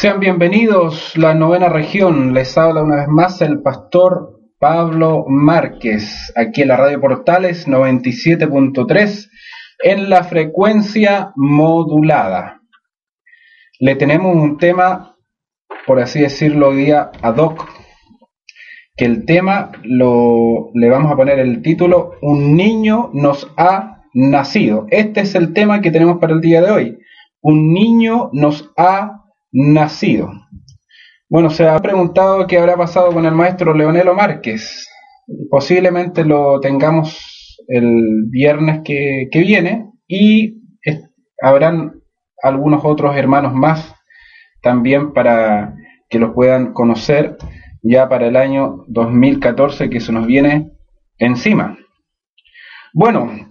Sean bienvenidos, la novena región. Les habla una vez más el pastor Pablo Márquez, aquí en la Radio Portales 97.3, en la frecuencia modulada. Le tenemos un tema, por así decirlo, día ad hoc, que el tema lo, le vamos a poner el título Un niño nos ha nacido. Este es el tema que tenemos para el día de hoy. Un niño nos ha nacido. Bueno, se ha preguntado qué habrá pasado con el maestro Leonelo Márquez. Posiblemente lo tengamos el viernes que, viene y habrán algunos otros hermanos más también para que los puedan conocer ya para el año 2014 que se nos viene encima. Bueno,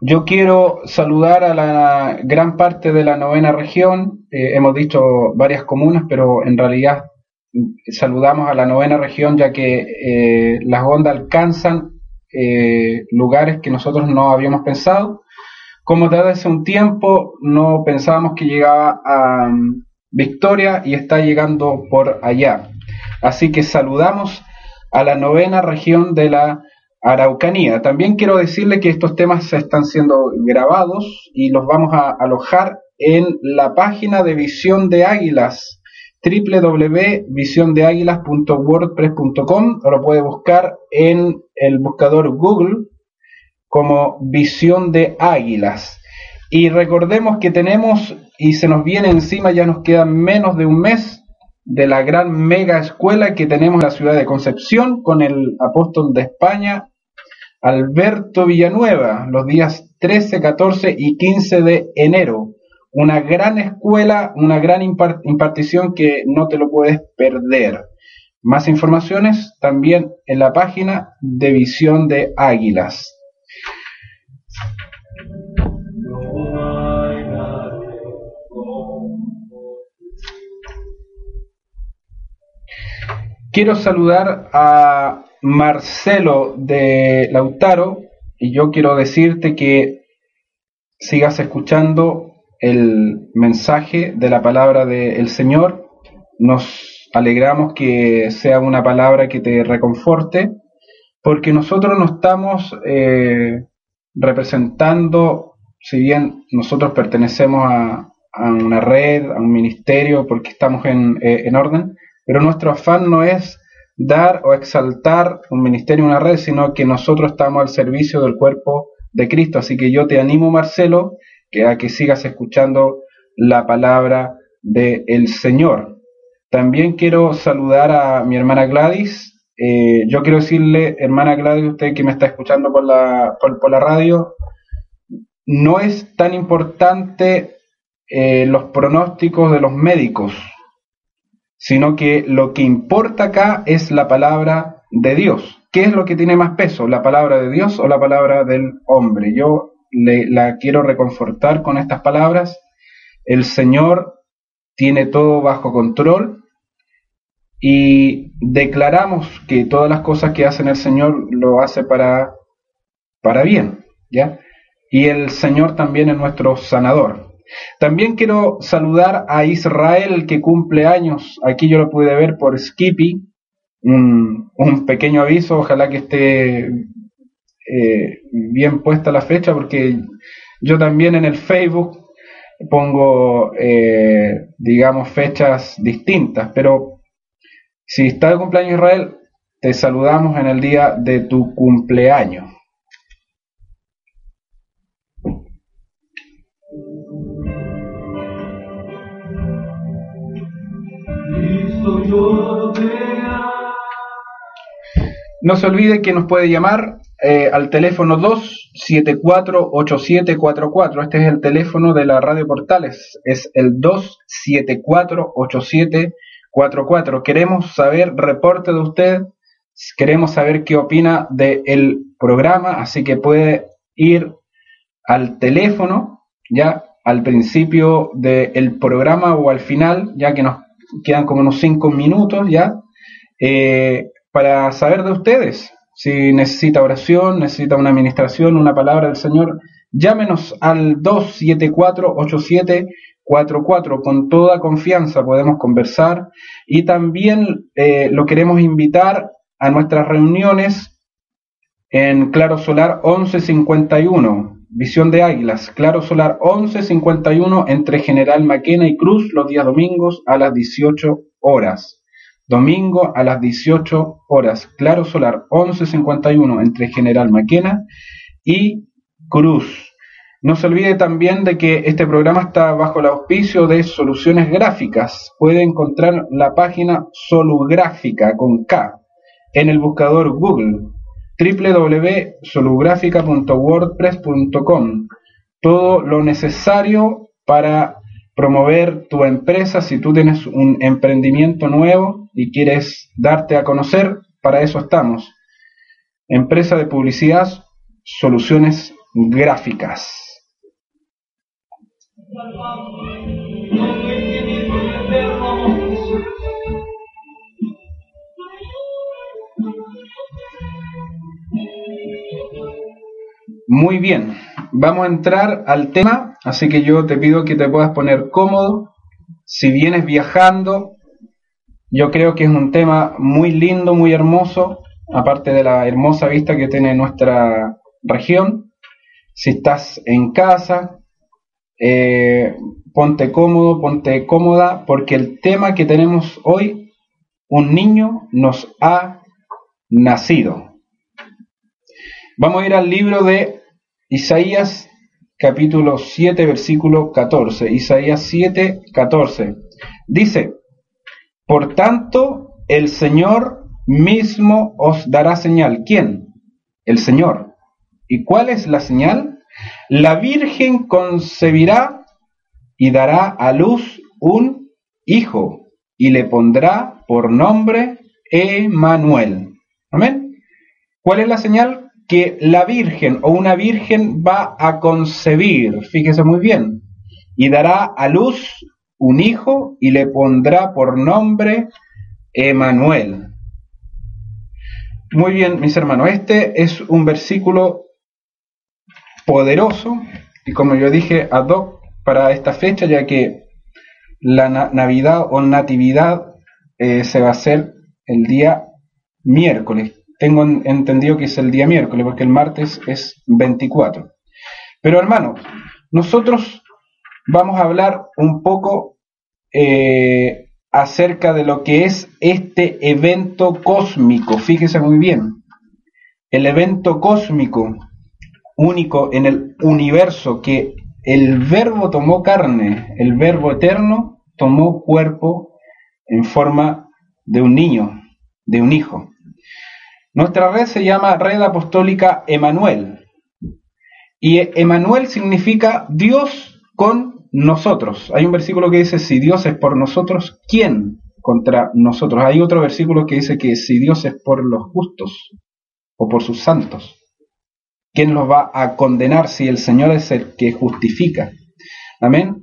yo quiero saludar a la gran parte de la novena región. Eh, hemos dicho varias comunas, pero en realidad saludamos a la novena región ya que eh, las ondas alcanzan eh, lugares que nosotros no habíamos pensado. Como desde hace un tiempo no pensábamos que llegaba a um, Victoria y está llegando por allá. Así que saludamos a la novena región de la Araucanía. También quiero decirle que estos temas están siendo grabados y los vamos a alojar en la página de Visión de Águilas www.visiondeaguilas.wordpress.com lo puede buscar en el buscador Google como Visión de Águilas. Y recordemos que tenemos y se nos viene encima, ya nos queda menos de un mes de la gran mega escuela que tenemos en la ciudad de Concepción con el apóstol de España, Alberto Villanueva, los días 13, 14 y 15 de enero. Una gran escuela, una gran impartición que no te lo puedes perder. Más informaciones también en la página de Visión de Águilas. Quiero saludar a Marcelo de Lautaro y yo quiero decirte que sigas escuchando el mensaje de la palabra del Señor. Nos alegramos que sea una palabra que te reconforte, porque nosotros no estamos eh, representando, si bien nosotros pertenecemos a, una red, a un ministerio, porque estamos en, eh, en orden, pero nuestro afán no es dar o exaltar un ministerio, una red, sino que nosotros estamos al servicio del cuerpo de Cristo. Así que yo te animo, Marcelo, que a que sigas escuchando la palabra del Señor. También quiero saludar a mi hermana Gladys. Eh, yo quiero decirle, hermana Gladys, usted que me está escuchando por la, por, la radio, no es tan importante eh, los pronósticos de los médicos sino que lo que importa acá es la palabra de Dios. ¿Qué es lo que tiene más peso, la palabra de Dios o la palabra del hombre? Yo le, la quiero reconfortar con estas palabras. El Señor tiene todo bajo control y declaramos que todas las cosas que hace el Señor lo hace para, para bien, ¿ya? Y el Señor también es nuestro sanador. También quiero saludar a Israel que cumple años. Aquí yo lo pude ver por Skippy. Un, pequeño aviso, ojalá que esté eh, bien puesta la fecha porque yo también en el Facebook pongo, eh, digamos, fechas distintas. Pero si está de cumpleaños Israel, te saludamos en el día de tu cumpleaños. No se olvide que nos puede llamar eh, al teléfono 274-8744. Este es el teléfono de la Radio Portales. Es el 274-8744. Queremos saber reporte de usted. Queremos saber qué opina del programa. Así que puede ir al teléfono, ya al principio del programa o al final, ya que nos quedan como unos 5 minutos ya, eh, para saber de ustedes. Si necesita oración, necesita una administración, una palabra del Señor, llámenos al 274-8744. 44. Con toda confianza podemos conversar y también eh, lo queremos invitar a nuestras reuniones en Claro Solar 1151. Visión de Águilas, Claro Solar 1151 entre General Maquena y Cruz los días domingos a las 18 horas. Domingo a las 18 horas, Claro Solar 1151 entre General Maquena y Cruz. No se olvide también de que este programa está bajo el auspicio de Soluciones Gráficas. Puede encontrar la página Solugráfica con K en el buscador Google www.solugrafica.wordpress.com. Todo lo necesario para promover tu empresa si tú tienes un emprendimiento nuevo y quieres darte a conocer, para eso estamos. Empresa de publicidad, soluciones gráficas. Muy bien, vamos a entrar al tema, así que yo te pido que te puedas poner cómodo. Si vienes viajando, yo creo que es un tema muy lindo, muy hermoso, aparte de la hermosa vista que tiene nuestra región. Si estás en casa, eh, ponte cómodo, ponte cómoda, porque el tema que tenemos hoy, un niño nos ha nacido. Vamos a ir al libro de Isaías capítulo 7 versículo 14. Isaías 7, 14. Dice, por tanto, el Señor mismo os dará señal. ¿Quién? El Señor. ¿Y cuál es la señal? La Virgen concebirá y dará a luz un hijo y le pondrá por nombre Emanuel. Amén. ¿Cuál es la señal? Que la Virgen o una Virgen va a concebir, fíjese muy bien, y dará a luz un hijo y le pondrá por nombre Emanuel. Muy bien, mis hermanos, este es un versículo poderoso y como yo dije, ad hoc para esta fecha, ya que la Navidad o Natividad eh, se va a hacer el día miércoles tengo entendido que es el día miércoles, porque el martes es 24. Pero hermanos, nosotros vamos a hablar un poco eh, acerca de lo que es este evento cósmico. Fíjese muy bien. El evento cósmico único en el universo que el verbo tomó carne, el verbo eterno tomó cuerpo en forma de un niño, de un hijo. Nuestra red se llama Red Apostólica Emanuel. Y Emanuel significa Dios con nosotros. Hay un versículo que dice, si Dios es por nosotros, ¿quién contra nosotros? Hay otro versículo que dice que si Dios es por los justos o por sus santos, ¿quién los va a condenar si el Señor es el que justifica? Amén.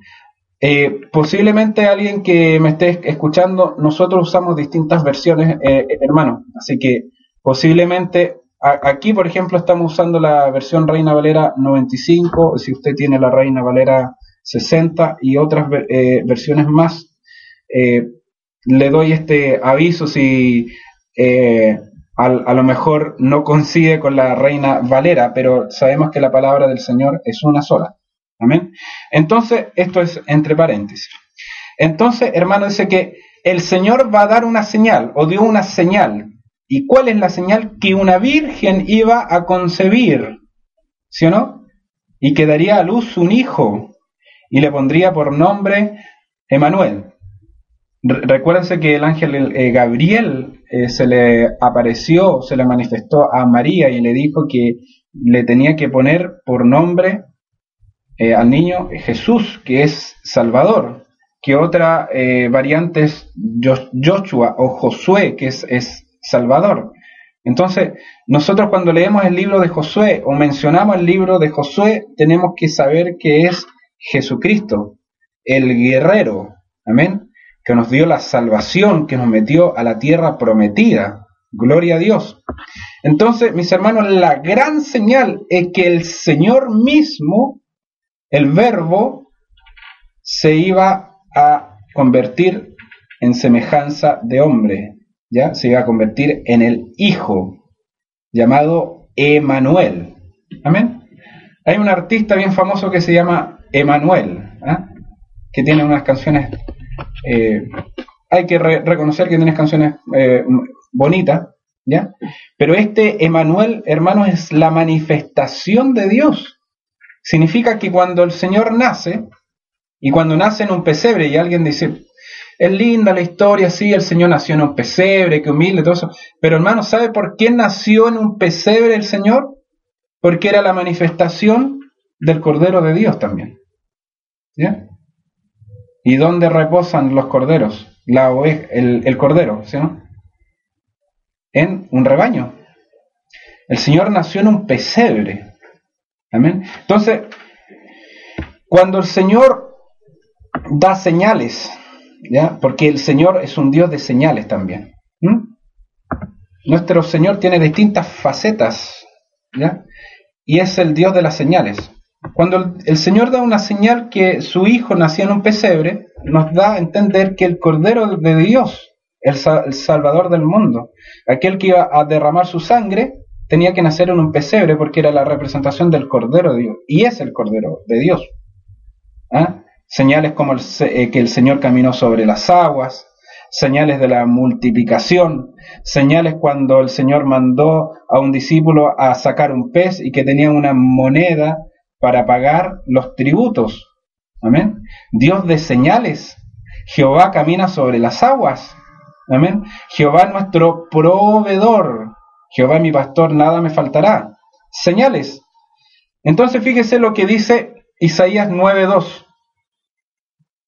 Eh, posiblemente alguien que me esté escuchando, nosotros usamos distintas versiones, eh, hermano, así que Posiblemente, aquí por ejemplo estamos usando la versión Reina Valera 95, si usted tiene la Reina Valera 60 y otras eh, versiones más, eh, le doy este aviso si eh, a, a, lo mejor no coincide con la Reina Valera, pero sabemos que la palabra del Señor es una sola. Amén. Entonces, esto es entre paréntesis. Entonces, hermano, dice que el Señor va a dar una señal, o dio una señal, ¿Y cuál es la señal? Que una virgen iba a concebir, ¿sí o no? Y que daría a luz un hijo y le pondría por nombre Emanuel. Recuérdense que el ángel eh, Gabriel eh, se le apareció, se le manifestó a María y le dijo que le tenía que poner por nombre eh, al niño Jesús, que es Salvador, que otra variante es Joshua o Josué, que es, es Salvador. Entonces, nosotros cuando leemos el libro de Josué o mencionamos el libro de Josué, tenemos que saber que es Jesucristo, el guerrero, amén, que nos dio la salvación, que nos metió a la tierra prometida. Gloria a Dios. Entonces, mis hermanos, la gran señal es que el Señor mismo, el verbo, se iba a convertir en semejanza de hombre, ¿ya? Se iba a convertir en el Hijo, llamado Emanuel. Amén. Hay un artista bien famoso que se llama Emanuel, ¿ah? que tiene unas canciones, eh, hay que reconocer que tiene canciones eh, bonitas, ¿ya? Pero este Emanuel, hermanos, es la manifestación de Dios. Significa que cuando el Señor nace, y cuando nace en un pesebre y alguien dice, es linda la historia, sí, el Señor nació en un pesebre, que humilde, todo eso. Pero hermano, ¿sabe por qué nació en un pesebre el Señor? Porque era la manifestación del Cordero de Dios también. ¿Ya? ¿Y dónde reposan los corderos? La el, el cordero, ¿sí? En un rebaño. El Señor nació en un pesebre. Amén. Entonces, cuando el Señor da señales, Porque el Señor es un Dios de señales también. Nuestro Señor tiene distintas facetas. Y es el Dios de las señales. Cuando el, Señor da una señal que su hijo nacía en un pesebre, nos da a entender que el Cordero de Dios, el, el Salvador del mundo, aquel que iba a derramar su sangre, tenía que nacer en un pesebre porque era la representación del Cordero de Dios. Y es el Cordero de Dios. ¿Ah? Señales como el, eh, que el Señor caminó sobre las aguas, señales de la multiplicación, señales cuando el Señor mandó a un discípulo a sacar un pez y que tenía una moneda para pagar los tributos. Amén. Dios de señales. Jehová camina sobre las aguas. Amén. Jehová nuestro proveedor. Jehová mi pastor, nada me faltará. Señales. Entonces fíjese lo que dice Isaías 9.2.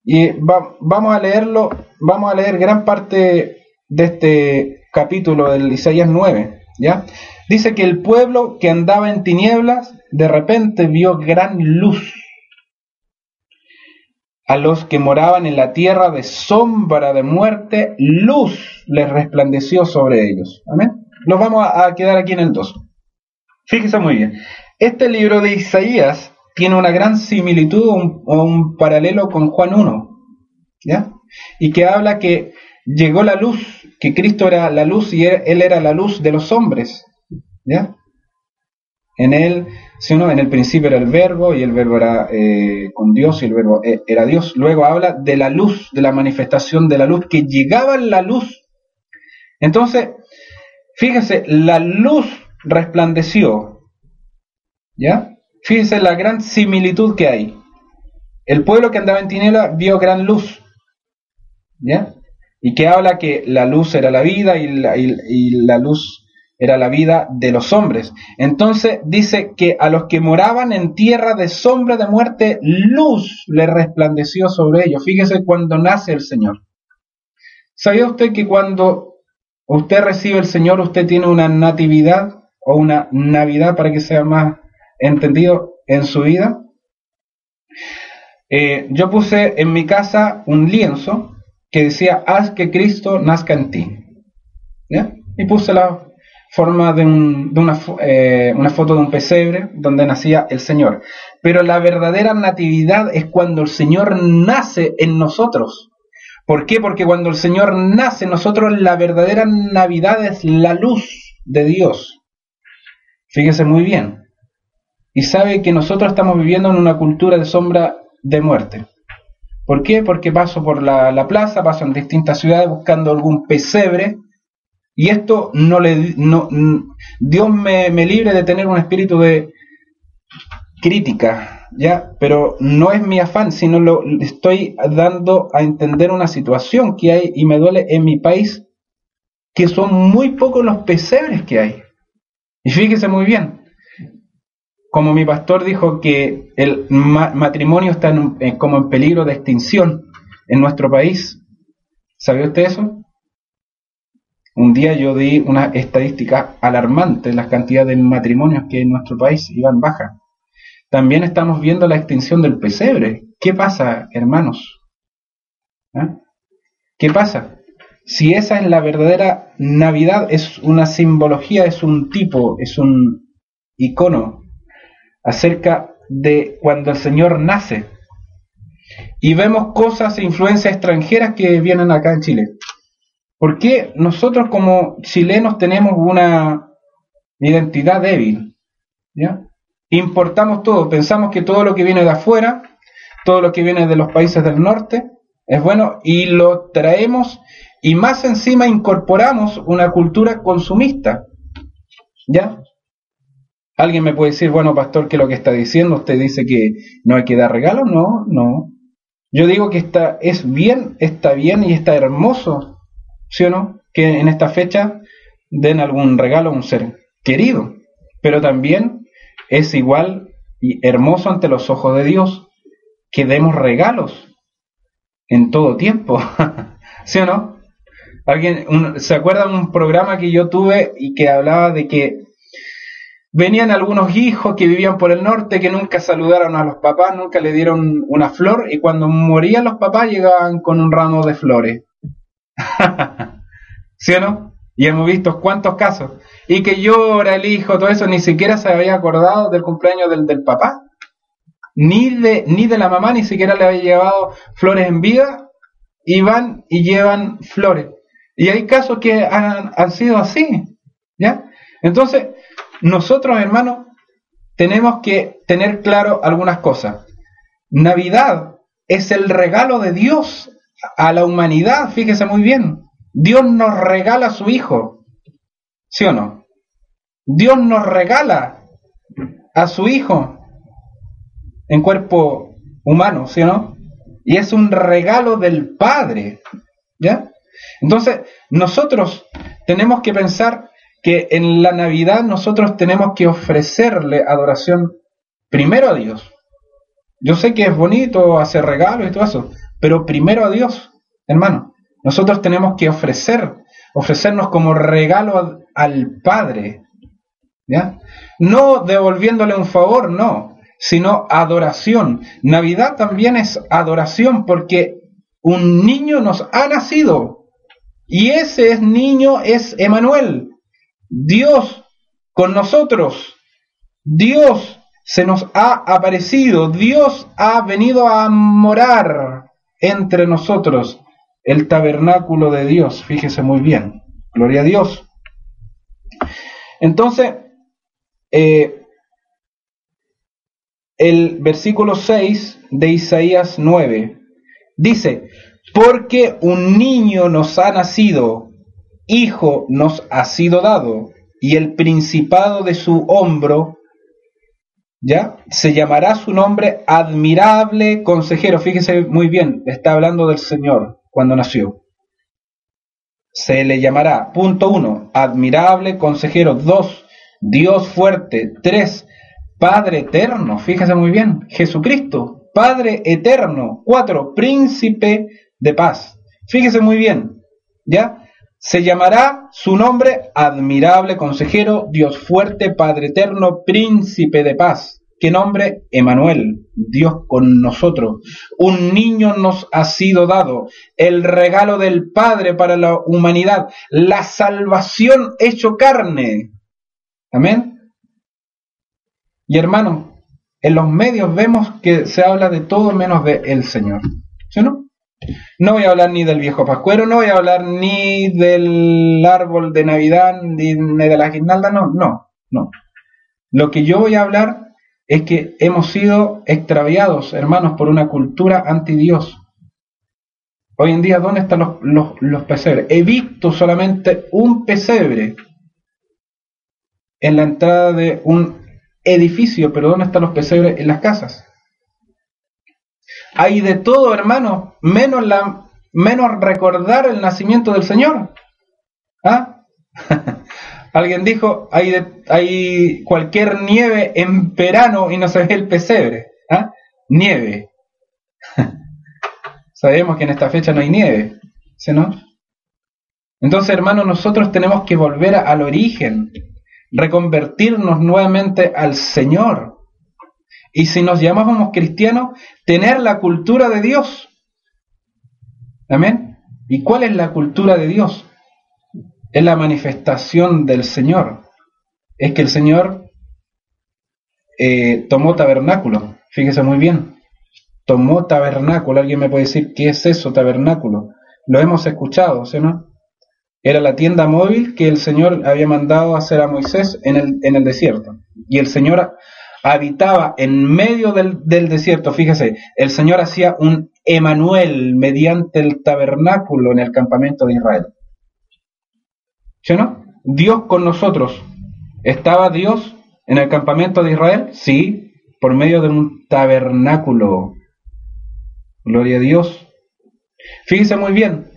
Y vamos a leerlo, vamos a leer gran parte de este capítulo del Isaías 9, ¿ya? Dice que el pueblo que andaba en tinieblas de repente vio gran luz. A los que moraban en la tierra de sombra de muerte, luz les resplandeció sobre ellos. Amén. Nos vamos a quedar aquí en el 2. Fíjese muy bien. Este libro de Isaías tiene una gran similitud o un, paralelo con Juan 1, ¿ya? Y que habla que llegó la luz, que Cristo era la luz y él, era la luz de los hombres, ¿ya? En él, si uno, en el principio era el verbo y el verbo era eh, con Dios y el verbo eh, era Dios. Luego habla de la luz, de la manifestación de la luz, que llegaba la luz. Entonces, fíjese, la luz resplandeció, ¿ya? Fíjense la gran similitud que hay. El pueblo que andaba en tiniebla vio gran luz. ¿Ya? Y que habla que la luz era la vida y la, luz era la vida de los hombres. Entonces dice que a los que moraban en tierra de sombra de muerte, luz le resplandeció sobre ellos. Fíjese cuando nace el Señor. ¿Sabía usted que cuando usted recibe el Señor, usted tiene una natividad o una navidad para que sea más entendido en su vida. Eh, yo puse en mi casa un lienzo que decía, haz que Cristo nazca en ti. Y puse la forma de, una, eh, una foto de un pesebre donde nacía el Señor. Pero la verdadera natividad es cuando el Señor nace en nosotros. ¿Por qué? Porque cuando el Señor nace en nosotros, la verdadera Navidad es la luz de Dios. Fíjese muy bien y sabe que nosotros estamos viviendo en una cultura de sombra de muerte. ¿Por qué? Porque paso por la, plaza, paso en distintas ciudades buscando algún pesebre y esto no le... No, Dios me, me libre de tener un espíritu de crítica, ¿ya? Pero no es mi afán, sino lo estoy dando a entender una situación que hay y me duele en mi país, que son muy pocos los pesebres que hay. Y fíjese muy bien, como mi pastor dijo que el matrimonio está como en peligro de extinción en nuestro país. ¿Sabía usted eso? Un día yo di una estadística alarmante, las cantidades de matrimonios que en nuestro país iban baja. También estamos viendo la extinción del pesebre. ¿Qué pasa, hermanos? ¿Ah? ¿Qué pasa? Si esa es la verdadera Navidad, es una simbología, es un tipo, es un icono acerca de cuando el Señor nace. y vemos cosas e influencias extranjeras que vienen acá en Chile. ¿Por qué nosotros como chilenos tenemos una identidad débil? Importamos todo, pensamos que todo lo que viene de afuera, todo lo que viene de los países del norte, es bueno y lo traemos y más encima incorporamos una cultura consumista. ¿Ya? Alguien me puede decir, bueno, pastor, ¿qué es lo que está diciendo? ¿Usted dice que no hay que dar regalos? No, no. Yo digo que está, es bien, está bien y está hermoso, ¿sí o no? Que en esta fecha den algún regalo a un ser querido. Pero también es igual y hermoso ante los ojos de Dios que demos regalos en todo tiempo. ¿Sí o no? ¿Alguien se acuerda de un programa que yo tuve y que hablaba de que venían algunos hijos que vivían por el norte que nunca saludaron a los papás, nunca le dieron una flor y cuando morían los papás llegaban con un ramo de flores? ¿Sí o no? Y hemos visto cuántos casos. Y que llora el hijo, todo eso, ni siquiera se había acordado del cumpleaños del, del papá. Ni de, ni de la mamá, ni siquiera le había llevado flores en vida. Y van y llevan flores. Y hay casos que han, han sido así. ¿Ya? Entonces, nosotros, hermanos, tenemos que tener claro algunas cosas. Navidad es el regalo de Dios a la humanidad, fíjese muy bien. Dios nos regala a su Hijo, ¿sí o no? Dios nos regala a su Hijo en cuerpo humano, ¿sí o no? Y es un regalo del Padre, ¿ya? Entonces, nosotros tenemos que pensar que en la Navidad nosotros tenemos que ofrecerle adoración primero a Dios. Yo sé que es bonito hacer regalos y todo eso, pero primero a Dios, hermano. Nosotros tenemos que ofrecer, ofrecernos como regalo al Padre. ¿Ya? No devolviéndole un favor, no, sino adoración. Navidad también es adoración porque un niño nos ha nacido y ese niño es Emanuel, Dios con nosotros. Dios se nos ha aparecido. Dios ha venido a morar entre nosotros. El tabernáculo de Dios. Fíjese muy bien. Gloria a Dios. Entonces, eh, el versículo 6 de Isaías 9 dice, porque un niño nos ha nacido, Hijo nos ha sido dado, y el principado de su hombro, ¿ya? Se llamará su nombre admirable consejero. Fíjese muy bien, está hablando del Señor cuando nació. Se le llamará, punto uno, admirable consejero. Dos, Dios fuerte. Tres, Padre eterno. Fíjese muy bien, Jesucristo, Padre eterno. Cuatro, príncipe de paz. Fíjese muy bien, ¿ya? Se llamará su nombre admirable consejero, Dios fuerte, Padre eterno, príncipe de paz. ¿Qué nombre? Emanuel, Dios con nosotros. Un niño nos ha sido dado, el regalo del Padre para la humanidad, la salvación hecho carne. Amén. Y hermanos, en los medios vemos que se habla de todo menos de el Señor. ¿Sí no? No voy a hablar ni del viejo pascuero, no voy a hablar ni del árbol de Navidad, ni, de la guirnalda, no, no, no. Lo que yo voy a hablar es que hemos sido extraviados, hermanos, por una cultura anti Dios. Hoy en día, ¿dónde están los, los, los pesebres? He visto solamente un pesebre en la entrada de un edificio, pero ¿dónde están los pesebres en las casas? Hay de todo, hermano, menos, la, menos recordar el nacimiento del Señor. ¿Ah? Alguien dijo, hay, hay cualquier nieve en verano y no se ve el pesebre. ¿Ah? Nieve. Sabemos que en esta fecha no hay nieve. ¿sí no? Entonces, hermano, nosotros tenemos que volver al origen, reconvertirnos nuevamente al Señor. Y si nos llamábamos cristianos, tener la cultura de Dios. Amén. ¿Y cuál es la cultura de Dios? Es la manifestación del Señor. Es que el Señor eh, tomó tabernáculo. Fíjese muy bien. tomó tabernáculo. ¿Alguien me puede decir qué es eso, tabernáculo? Lo hemos escuchado, ¿sí no? Era la tienda móvil que el Señor había mandado hacer a Moisés en el desierto. Y el Señor habitaba en medio del, del desierto. Fíjese, el Señor hacía un Emanuel mediante el tabernáculo en el campamento de Israel. ¿Sí no? Dios con nosotros. ¿Estaba Dios en el campamento de Israel? Sí, por medio de un tabernáculo. Gloria a Dios. Fíjese muy bien.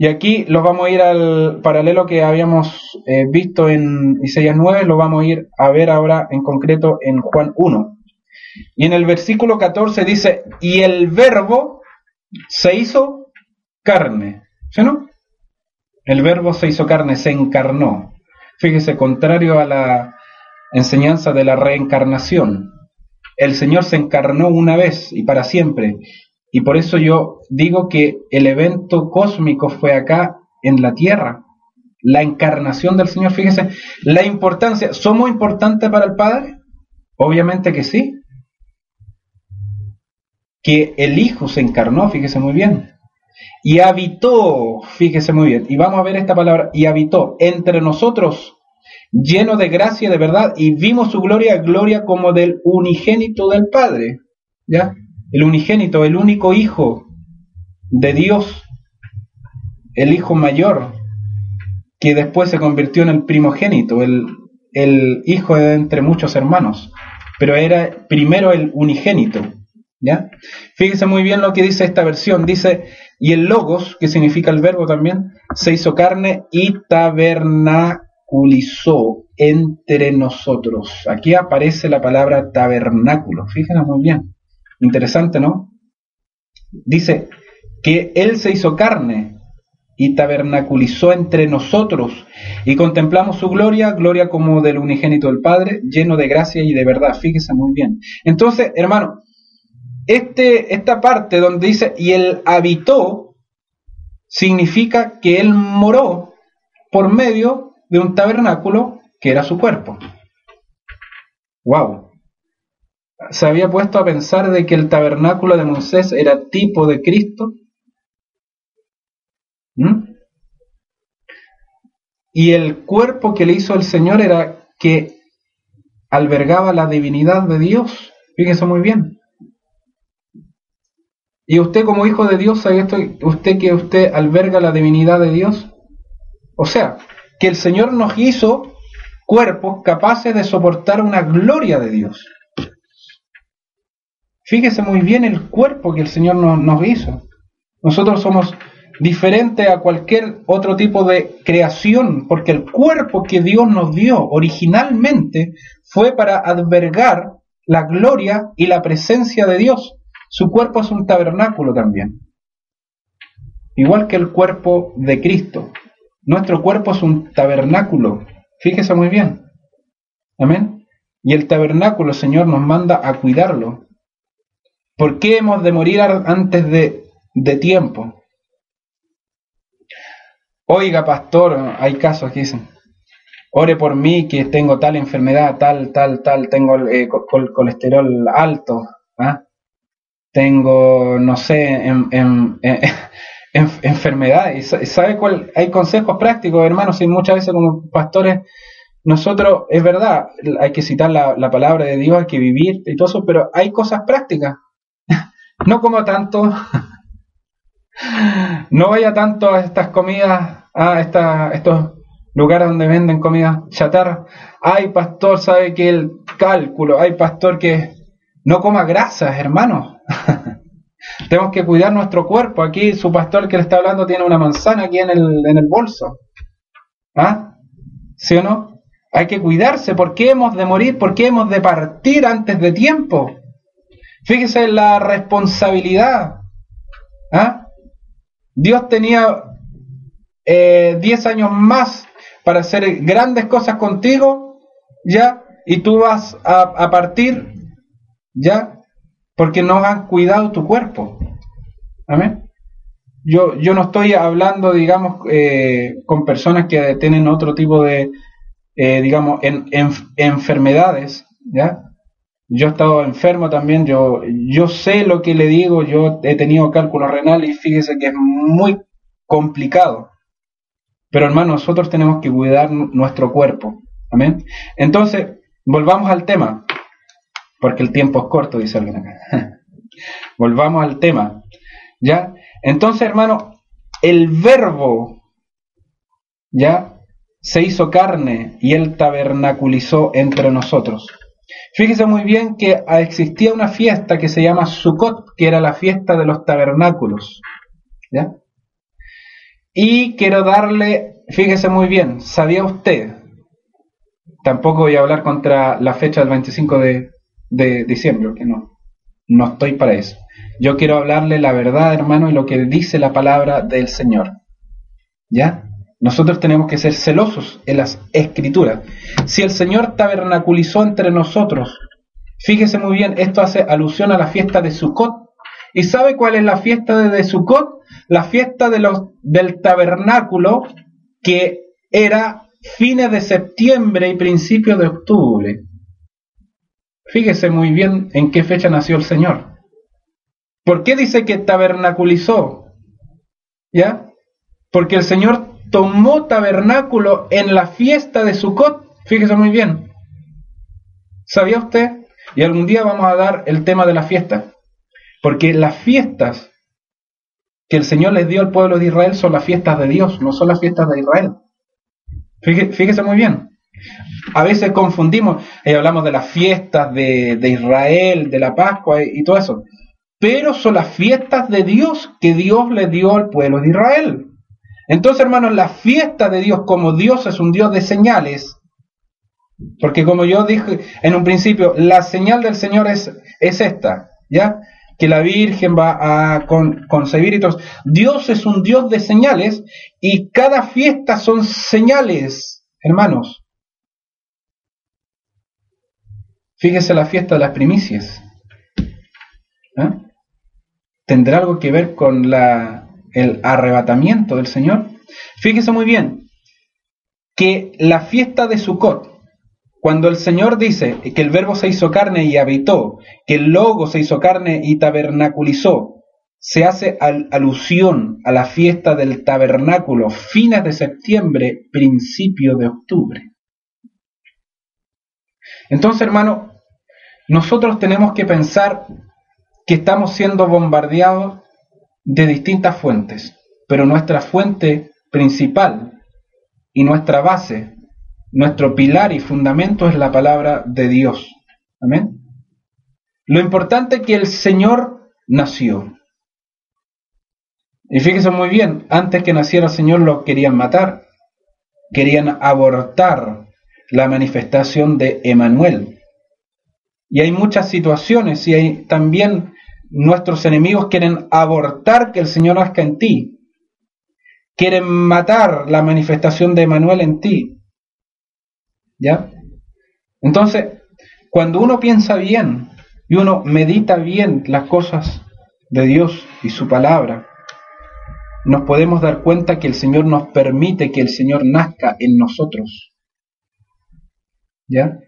Y aquí lo vamos a ir al paralelo que habíamos eh, visto en Isaías 9, lo vamos a ir a ver ahora en concreto en Juan 1. Y en el versículo 14 dice, y el verbo se hizo carne. ¿Sí no? El verbo se hizo carne, se encarnó. Fíjese, contrario a la enseñanza de la reencarnación. El Señor se encarnó una vez y para siempre. Y por eso yo digo que el evento cósmico fue acá en la tierra. La encarnación del Señor, fíjese, la importancia. ¿Somos importantes para el Padre? Obviamente que sí. Que el Hijo se encarnó, fíjese muy bien. Y habitó, fíjese muy bien, y vamos a ver esta palabra, y habitó entre nosotros, lleno de gracia y de verdad, y vimos su gloria, gloria como del unigénito del Padre. ¿Ya? El unigénito, el único hijo de Dios, el hijo mayor, que después se convirtió en el primogénito, el, el hijo de entre muchos hermanos, pero era primero el unigénito. ¿Ya? Fíjense muy bien lo que dice esta versión. Dice, y el logos, que significa el verbo también, se hizo carne y tabernaculizó entre nosotros. Aquí aparece la palabra tabernáculo. Fíjense muy bien. Interesante, ¿no? Dice que Él se hizo carne y tabernaculizó entre nosotros y contemplamos su gloria, gloria como del unigénito del Padre, lleno de gracia y de verdad. Fíjese muy bien. Entonces, hermano, este, esta parte donde dice, y él habitó, significa que él moró por medio de un tabernáculo que era su cuerpo. ¡Wow! Se había puesto a pensar de que el tabernáculo de Moisés era tipo de Cristo. ¿Mm? Y el cuerpo que le hizo el Señor era que albergaba la divinidad de Dios. Fíjense muy bien. Y usted como hijo de Dios, ¿sabe esto? Usted que usted alberga la divinidad de Dios. O sea, que el Señor nos hizo cuerpos capaces de soportar una gloria de Dios. Fíjese muy bien el cuerpo que el Señor nos, hizo. Nosotros somos diferentes a cualquier otro tipo de creación, porque el cuerpo que Dios nos dio originalmente fue para albergar la gloria y la presencia de Dios. Su cuerpo es un tabernáculo también. Igual que el cuerpo de Cristo. Nuestro cuerpo es un tabernáculo. Fíjese muy bien. Amén. Y el tabernáculo, Señor, nos manda a cuidarlo. ¿Por qué hemos de morir antes de, tiempo? Oiga, pastor, hay casos que dicen, ore por mí que tengo tal enfermedad, tal, tal, tal, tengo el eh, colesterol alto. ¿ah? tengo, no sé, en, en, enfermedades. ¿Sabe cuál? Hay consejos prácticos, hermanos, y muchas veces como pastores, nosotros, es verdad, hay que citar la, la palabra de Dios, hay que vivir y todo eso, pero hay cosas prácticas. No como tanto, no vaya tanto a estas comidas, a esta, estos lugares donde venden comida chatarra. Hay pastor, sabe que el cálculo, hay pastor que no coma grasas, hermanos. Tenemos que cuidar nuestro cuerpo. Aquí su pastor que le está hablando tiene una manzana aquí en el, en el bolso. ¿Ah? ¿Sí o no? Hay que cuidarse. ¿Por qué hemos de morir? ¿Por qué hemos de partir antes de tiempo? Fíjese la responsabilidad. ¿Ah? Dios tenía 10 eh, años más para hacer grandes cosas contigo, ¿ya? Y tú vas a, a partir, ¿ya? porque no han cuidado tu cuerpo. Amén. Yo, yo no estoy hablando, digamos, eh, con personas que tienen otro tipo de, eh, digamos, en, enfermedades, ¿ya? Yo he estado enfermo también, yo, yo sé lo que le digo, yo he tenido cálculo renal y fíjese que es muy complicado. Pero hermano, nosotros tenemos que cuidar nuestro cuerpo. Amén. Entonces, volvamos al tema, porque el tiempo es corto, dice alguien acá. volvamos al tema. ¿Ya? Entonces, hermano, el verbo, ¿ya? Se hizo carne y él tabernaculizó entre nosotros. Fíjese muy bien que existía una fiesta que se llama Sukkot, que era la fiesta de los tabernáculos. ¿Ya? Y quiero darle, fíjese muy bien, ¿sabía usted? Tampoco voy a hablar contra la fecha del 25 de, diciembre, que no, no estoy para eso. Yo quiero hablarle la verdad, hermano, y lo que dice la palabra del Señor. ¿Ya? Nosotros tenemos que ser celosos en las escrituras. Si el Señor tabernaculizó entre nosotros, fíjese muy bien, esto hace alusión a la fiesta de Sukkot. ¿Y sabe cuál es la fiesta de Sukkot? La fiesta del tabernáculo que era fines de septiembre y principios de octubre. Fíjese muy bien en qué fecha nació el Señor. ¿Por qué dice que tabernaculizó? ¿Ya? Porque el Señor tomó tabernáculo en la fiesta de Sukkot. Fíjese muy bien. ¿Sabía usted? Y algún día vamos a dar el tema de la fiesta. Porque las fiestas que el Señor les dio al pueblo de Israel son las fiestas de Dios, no son las fiestas de Israel. Fíjese, muy bien. A veces confundimos y hablamos de las fiestas de, de Israel, de la Pascua y, y todo eso. Pero son las fiestas de Dios que Dios le dio al pueblo de Israel. Entonces, hermanos, la fiesta de Dios, como Dios es un Dios de señales, porque como yo dije en un principio, la señal del Señor es, es esta, ¿ya? Que la Virgen va a concebir y todo. Dios es un Dios de señales y cada fiesta son señales, hermanos. Fíjese la fiesta de las primicias. ¿eh? ¿Tendrá algo que ver con la el arrebatamiento del Señor, fíjese muy bien que la fiesta de Sukkot, cuando el Señor dice que el verbo se hizo carne y habitó, que el logo se hizo carne y tabernaculizó, se hace alusión a la fiesta del tabernáculo, fines de septiembre, principio de octubre. Entonces, hermano, nosotros tenemos que pensar que estamos siendo bombardeados de distintas fuentes, pero nuestra fuente principal y nuestra base, nuestro pilar y fundamento es la palabra de Dios. Amén. Lo importante es que el Señor nació. Y fíjense muy bien, antes que naciera el Señor lo querían matar, querían abortar la manifestación de Emanuel. Y hay muchas situaciones y hay también Nuestros enemigos quieren abortar que el Señor nazca en ti. Quieren matar la manifestación de Emanuel en ti. ¿Ya? Entonces, cuando uno piensa bien y uno medita bien las cosas de Dios y su palabra, nos podemos dar cuenta que el Señor nos permite que el Señor nazca en nosotros. ¿Ya?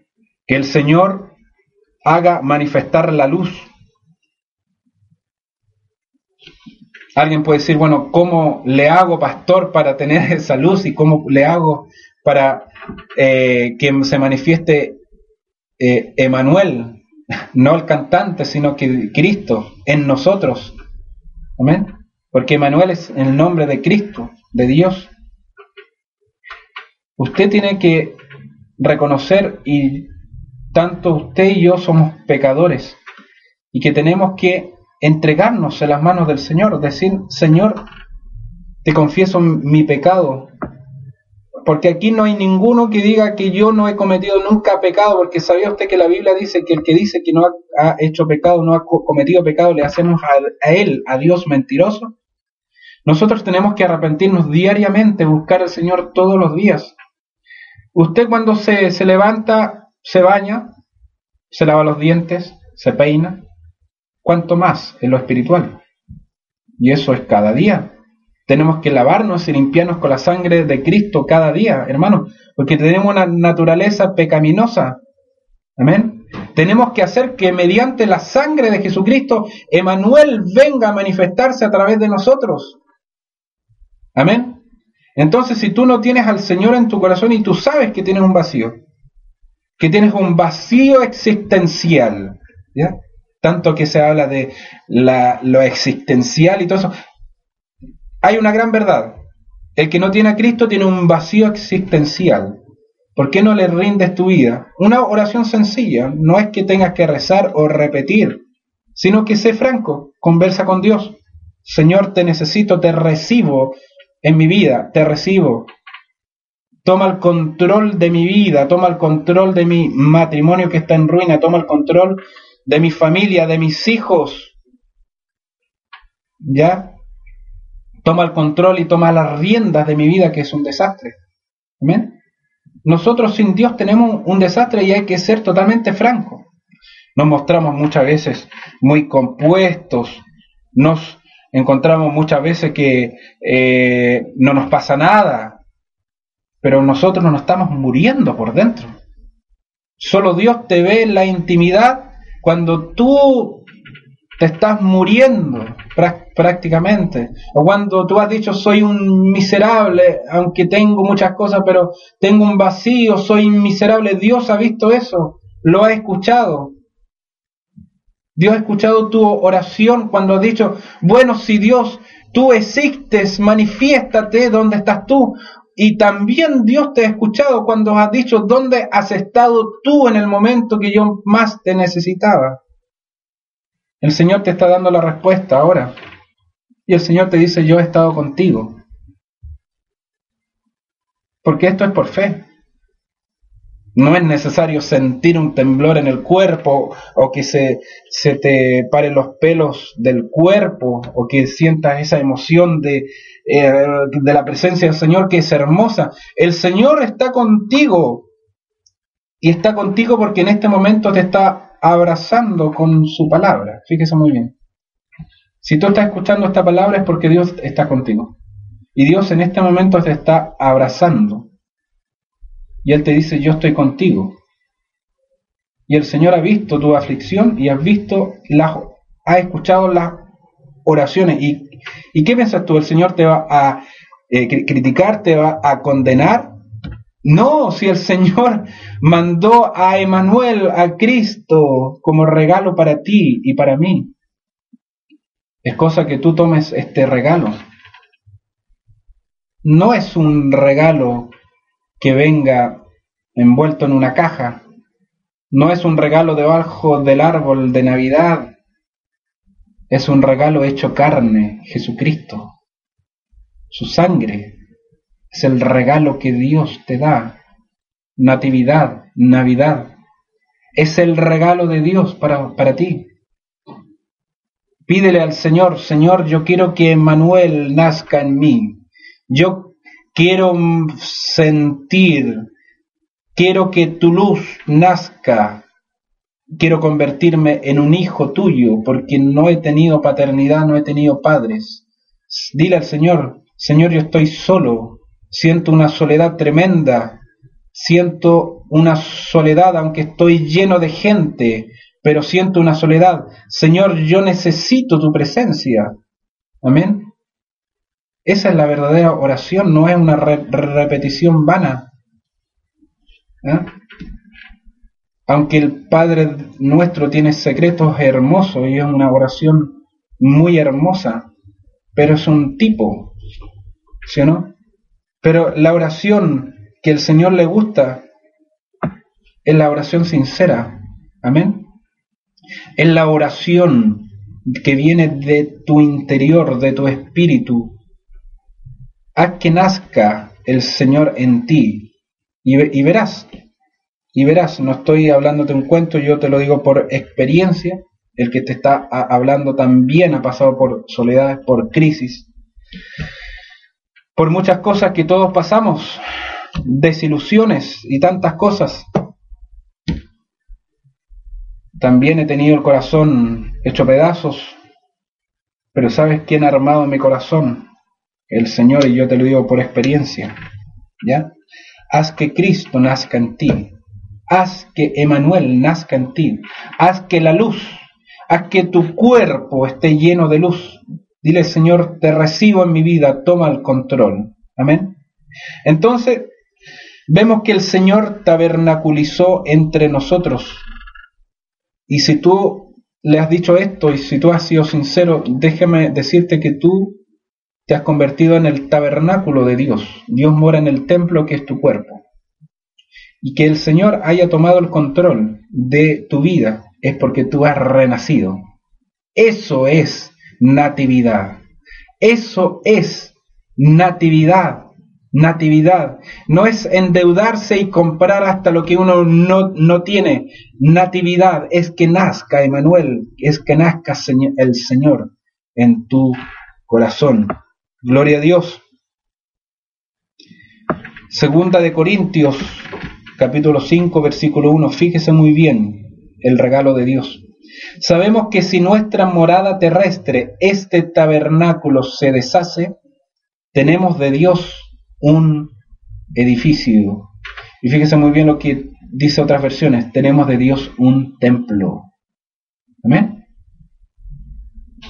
Que el Señor haga manifestar la luz Alguien puede decir, bueno, ¿cómo le hago, pastor, para tener esa luz y cómo le hago para eh, que se manifieste eh, Emanuel, no el cantante, sino que Cristo en nosotros? Amén. Porque Emanuel es el nombre de Cristo, de Dios. Usted tiene que reconocer y tanto usted y yo somos pecadores y que tenemos que entregarnos en las manos del Señor, decir, Señor, te confieso mi pecado, porque aquí no hay ninguno que diga que yo no he cometido nunca pecado, porque sabía usted que la Biblia dice que el que dice que no ha, hecho pecado, no ha cometido pecado, le hacemos a, él, a Dios mentiroso. Nosotros tenemos que arrepentirnos diariamente, buscar al Señor todos los días. Usted cuando se, se levanta, se baña, se lava los dientes, se peina, cuanto más en lo espiritual. Y eso es cada día. Tenemos que lavarnos y limpiarnos con la sangre de Cristo cada día, hermano, porque tenemos una naturaleza pecaminosa. Amén. Tenemos que hacer que mediante la sangre de Jesucristo, Emanuel venga a manifestarse a través de nosotros. Amén. Entonces, si tú no tienes al Señor en tu corazón y tú sabes que tienes un vacío, que tienes un vacío existencial, ¿ya? Tanto que se habla de lo existencial y todo eso. Hay una gran verdad. El que no tiene a Cristo tiene un vacío existencial. ¿Por qué no le rindes tu vida? Una oración sencilla, no es que tengas que rezar o repetir, sino que sé franco, conversa con Dios. Señor, te necesito, te recibo en mi vida, te recibo. Toma el control de mi vida, toma el control de mi matrimonio que está en ruina, toma el control de mi familia, de mis hijos. ¿Ya? Toma el control y toma las riendas de mi vida que es un desastre. ¿Amén? Nosotros sin Dios tenemos un desastre y hay que ser totalmente francos. Nos mostramos muchas veces muy compuestos, nos encontramos muchas veces que eh, no nos pasa nada, pero nosotros nos estamos muriendo por dentro. Solo Dios te ve en la intimidad cuando tú te estás muriendo prácticamente. O cuando tú has dicho soy un miserable, aunque tengo muchas cosas, pero tengo un vacío, soy miserable. Dios ha visto eso, lo ha escuchado. Dios ha escuchado tu oración cuando has dicho, bueno, si Dios, tú existes, manifiéstate donde estás tú. Y también Dios te ha escuchado cuando has dicho, ¿dónde has estado tú en el momento que yo más te necesitaba? El Señor te está dando la respuesta ahora. Y el Señor te dice, yo he estado contigo. Porque esto es por fe. No es necesario sentir un temblor en el cuerpo o que se, se te paren los pelos del cuerpo o que sientas esa emoción de, eh, de la presencia del Señor que es hermosa. El Señor está contigo y está contigo porque en este momento te está abrazando con su palabra. Fíjese muy bien. Si tú estás escuchando esta palabra es porque Dios está contigo. Y Dios en este momento te está abrazando. Y Él te dice, yo estoy contigo. Y el Señor ha visto tu aflicción y has visto, la, ha escuchado las oraciones. ¿Y, ¿Y qué piensas tú? ¿El Señor te va a eh, criticar, te va a condenar? No, si el Señor mandó a Emanuel, a Cristo, como regalo para ti y para mí. Es cosa que tú tomes este regalo. No es un regalo que venga envuelto en una caja. No es un regalo debajo del árbol de Navidad. Es un regalo hecho carne, Jesucristo. Su sangre es el regalo que Dios te da. Natividad, Navidad. Es el regalo de Dios para, para ti. Pídele al Señor, Señor, yo quiero que Manuel nazca en mí. Yo quiero sentir, quiero que tu luz nazca. Quiero convertirme en un hijo tuyo, porque no he tenido paternidad, no he tenido padres. Dile al Señor, Señor, yo estoy solo, siento una soledad tremenda, siento una soledad aunque estoy lleno de gente, pero siento una soledad. Señor, yo necesito tu presencia. Amén. Esa es la verdadera oración, no es una repetición vana. ¿Eh? Aunque el Padre nuestro tiene secretos hermosos y es una oración muy hermosa, pero es un tipo, ¿sí o no? Pero la oración que el Señor le gusta es la oración sincera. Amén es la oración que viene de tu interior, de tu espíritu. Haz que nazca el Señor en ti y, verás, y verás, no estoy hablándote un cuento, yo te lo digo por experiencia, el que te está hablando también ha pasado por soledades, por crisis, por muchas cosas que todos pasamos, desilusiones y tantas cosas. También he tenido el corazón hecho pedazos, pero ¿sabes quién ha armado mi corazón? El Señor, y yo te lo digo por experiencia. ¿Ya? Haz que Cristo nazca en ti. Haz que Emanuel nazca en ti, haz que la luz, haz que tu cuerpo esté lleno de luz. Dile, Señor, te recibo en mi vida, toma el control. Amén. Entonces, vemos que el Señor tabernaculizó entre nosotros. Y si tú le has dicho esto y si tú has sido sincero, déjame decirte que tú te has convertido en el tabernáculo de Dios. Dios mora en el templo que es tu cuerpo. Y que el Señor haya tomado el control de tu vida es porque tú has renacido. Eso es natividad. Eso es natividad. Natividad. No es endeudarse y comprar hasta lo que uno no, no tiene. Natividad es que nazca Emanuel, es que nazca el Señor en tu corazón. Gloria a Dios. Segunda de Corintios, capítulo 5, versículo 1. Fíjese muy bien el regalo de Dios. Sabemos que si nuestra morada terrestre, este tabernáculo, se deshace, tenemos de Dios un edificio. Y fíjese muy bien lo que dice otras versiones, tenemos de Dios un templo. Amén.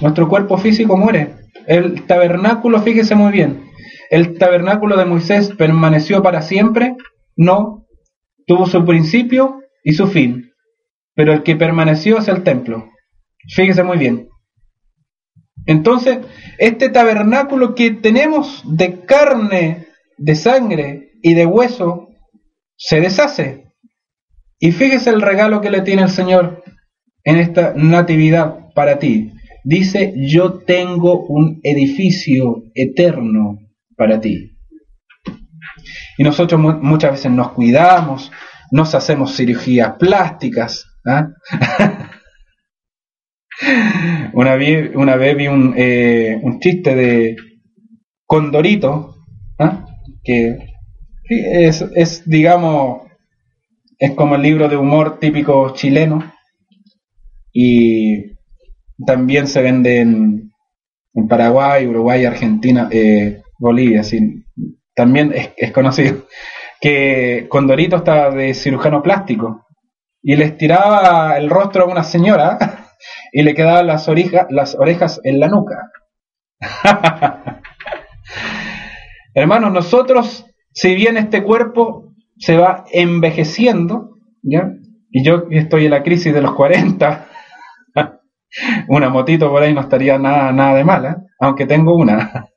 Nuestro cuerpo físico muere, el tabernáculo, fíjese muy bien, el tabernáculo de Moisés permaneció para siempre, no, tuvo su principio y su fin, pero el que permaneció es el templo. Fíjese muy bien. Entonces, este tabernáculo que tenemos de carne, de sangre y de hueso, se deshace. Y fíjese el regalo que le tiene el Señor en esta natividad para ti dice, yo tengo un edificio eterno para ti. Y nosotros muchas veces nos cuidamos, nos hacemos cirugías plásticas. ¿ah? una, vez, una vez vi un, eh, un chiste de Condorito, ¿ah? que es, es, digamos, es como el libro de humor típico chileno. Y también se vende en, Paraguay, Uruguay, Argentina, eh, Bolivia, sí. También es, conocido, que Condorito estaba de cirujano plástico y le estiraba el rostro a una señora y le quedaban las, las orejas en la nuca. Hermanos, nosotros, si bien este cuerpo se va envejeciendo, ¿ya? y yo estoy en la crisis de los 40, una motito por ahí no estaría nada, nada de mala, aunque tengo una.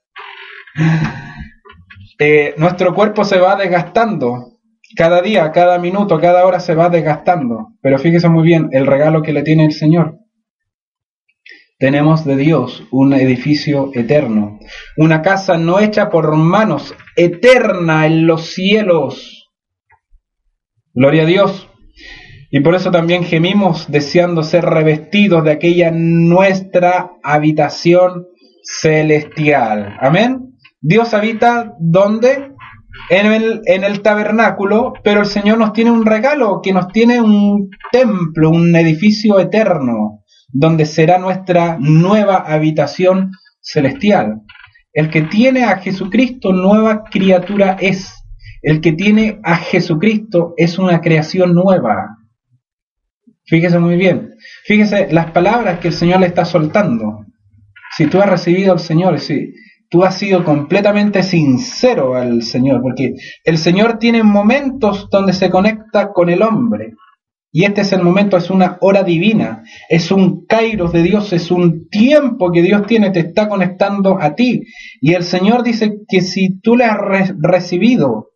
Eh, nuestro cuerpo se va desgastando. Cada día, cada minuto, cada hora se va desgastando. Pero fíjese muy bien el regalo que le tiene el Señor. Tenemos de Dios un edificio eterno, una casa no hecha por manos, eterna en los cielos. Gloria a Dios. Y por eso también gemimos deseando ser revestidos de aquella nuestra habitación celestial. Amén. Dios habita donde? En el, tabernáculo, pero el Señor nos tiene un regalo, que nos tiene un templo, un edificio eterno, donde será nuestra nueva habitación celestial. El que tiene a Jesucristo, nueva criatura es. El que tiene a Jesucristo es una creación nueva. Fíjese muy bien. Fíjese las palabras que el Señor le está soltando. Si tú has recibido al Señor, si tú has sido completamente sincero al Señor, porque el Señor tiene momentos donde se conecta con el hombre. Y este es el momento, es una hora divina, es un kairos de Dios, es un tiempo que Dios tiene, te está conectando a ti. Y el Señor dice que si tú le has recibido,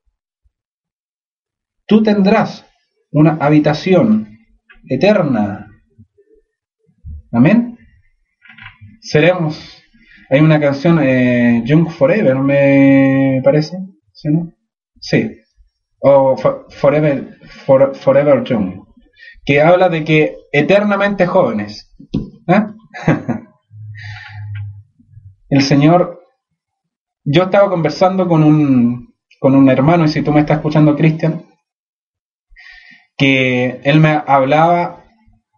tú tendrás una habitación eterna. Amén. Seremos. Hay una canción, eh, Forever, me parece. ¿Sí, no? Sí. O Forever, Forever Young. Que habla de que eternamente jóvenes. ¿eh? El Señor. Yo estaba conversando con un, con un hermano, y si tú me estás escuchando, Cristian, que él me hablaba